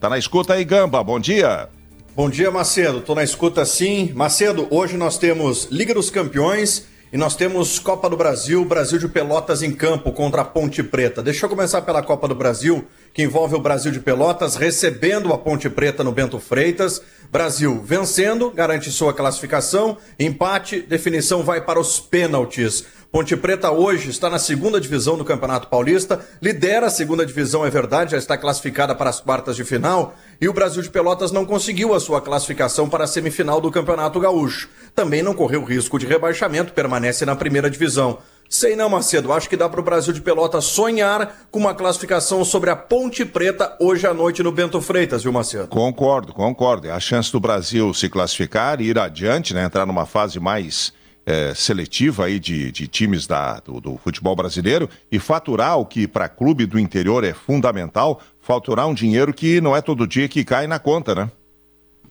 Tá na escuta aí, Gamba. Bom dia. Bom dia, Macedo. Tô na escuta sim. Macedo, hoje nós temos Liga dos Campeões e nós temos Copa do Brasil, Brasil de Pelotas em campo contra a Ponte Preta. Deixa eu começar pela Copa do Brasil, que envolve o Brasil de Pelotas recebendo a Ponte Preta no Bento Freitas. Brasil vencendo, garante sua classificação. Empate, definição vai para os pênaltis. Ponte Preta hoje está na segunda divisão do Campeonato Paulista, lidera a segunda divisão, é verdade, já está classificada para as quartas de final, e o Brasil de Pelotas não conseguiu a sua classificação para a semifinal do Campeonato Gaúcho. Também não correu risco de rebaixamento, permanece na primeira divisão. Sei não, Macedo. Acho que dá para o Brasil de Pelotas sonhar com uma classificação sobre a Ponte Preta hoje à noite no Bento Freitas, viu, Macedo? Concordo, concordo. É a chance do Brasil se classificar e ir adiante, né? Entrar numa fase mais é, seletiva aí de, de times da, do, do, futebol brasileiro e faturar o que para clube do interior é fundamental, faturar um dinheiro que não é todo dia que cai na conta, né?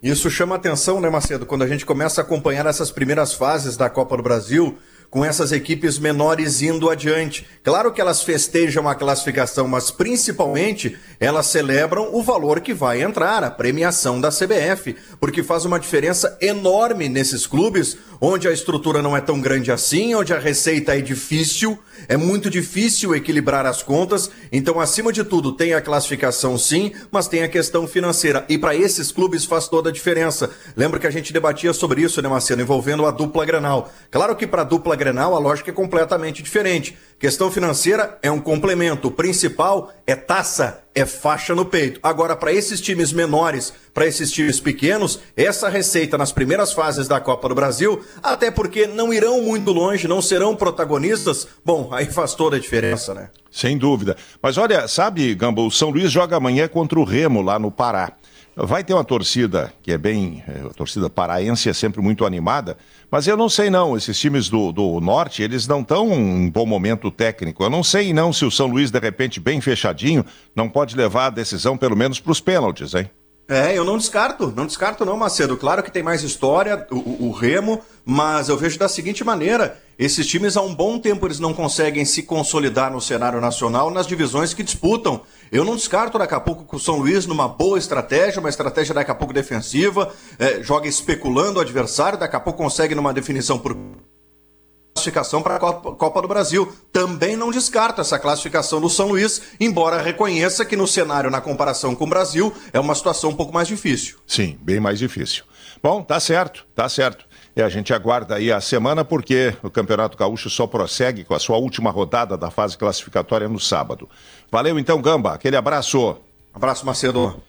Isso chama atenção, né, Macedo? Quando a gente começa a acompanhar essas primeiras fases da Copa do Brasil, com essas equipes menores indo adiante. Claro que elas festejam a classificação, mas principalmente elas celebram o valor que vai entrar, a premiação da CBF, porque faz uma diferença enorme nesses clubes onde a estrutura não é tão grande assim, onde a receita é difícil, é muito difícil equilibrar as contas. Então, acima de tudo, tem a classificação sim, mas tem a questão financeira. E para esses clubes faz toda a diferença. Lembra que a gente debatia sobre isso, né, Marcelo, envolvendo a dupla Grenal. Claro que para a dupla Grenal a lógica é completamente diferente. Questão financeira é um complemento. O principal é taça, é faixa no peito. Agora, para esses times menores, para esses times pequenos, essa receita nas primeiras fases da Copa do Brasil, até porque não irão muito longe, não serão protagonistas, bom, aí faz toda a diferença, né? Sem dúvida. Mas olha, sabe, Gamba, o São Luís joga amanhã contra o Remo lá no Pará. Vai ter uma torcida que é bem. É, a torcida paraense é sempre muito animada, mas eu não sei não. Esses times do, do norte, eles não estão em bom momento técnico. Eu não sei não se o São Luís, de repente, bem fechadinho, não pode levar a decisão pelo menos para os pênaltis, hein? É, eu não descarto, não descarto não, Macedo. Claro que tem mais história, o, o, Remo, mas eu vejo da seguinte maneira: esses times há um bom tempo eles não conseguem se consolidar no cenário nacional nas divisões que disputam. Eu não descarto daqui a pouco com o São Luís numa boa estratégia, uma estratégia daqui a pouco defensiva, é, joga especulando o adversário, daqui a pouco consegue numa definição por classificação para a Copa do Brasil. Também não descarta essa classificação do São Luís, embora reconheça que no cenário, na comparação com o Brasil, é uma situação um pouco mais difícil. Sim, bem mais difícil. Bom, tá certo, tá certo. E a gente aguarda aí a semana, porque o Campeonato Gaúcho só prossegue com a sua última rodada da fase classificatória no sábado. Valeu então, Gamba. Aquele abraço. Abraço, Macedo.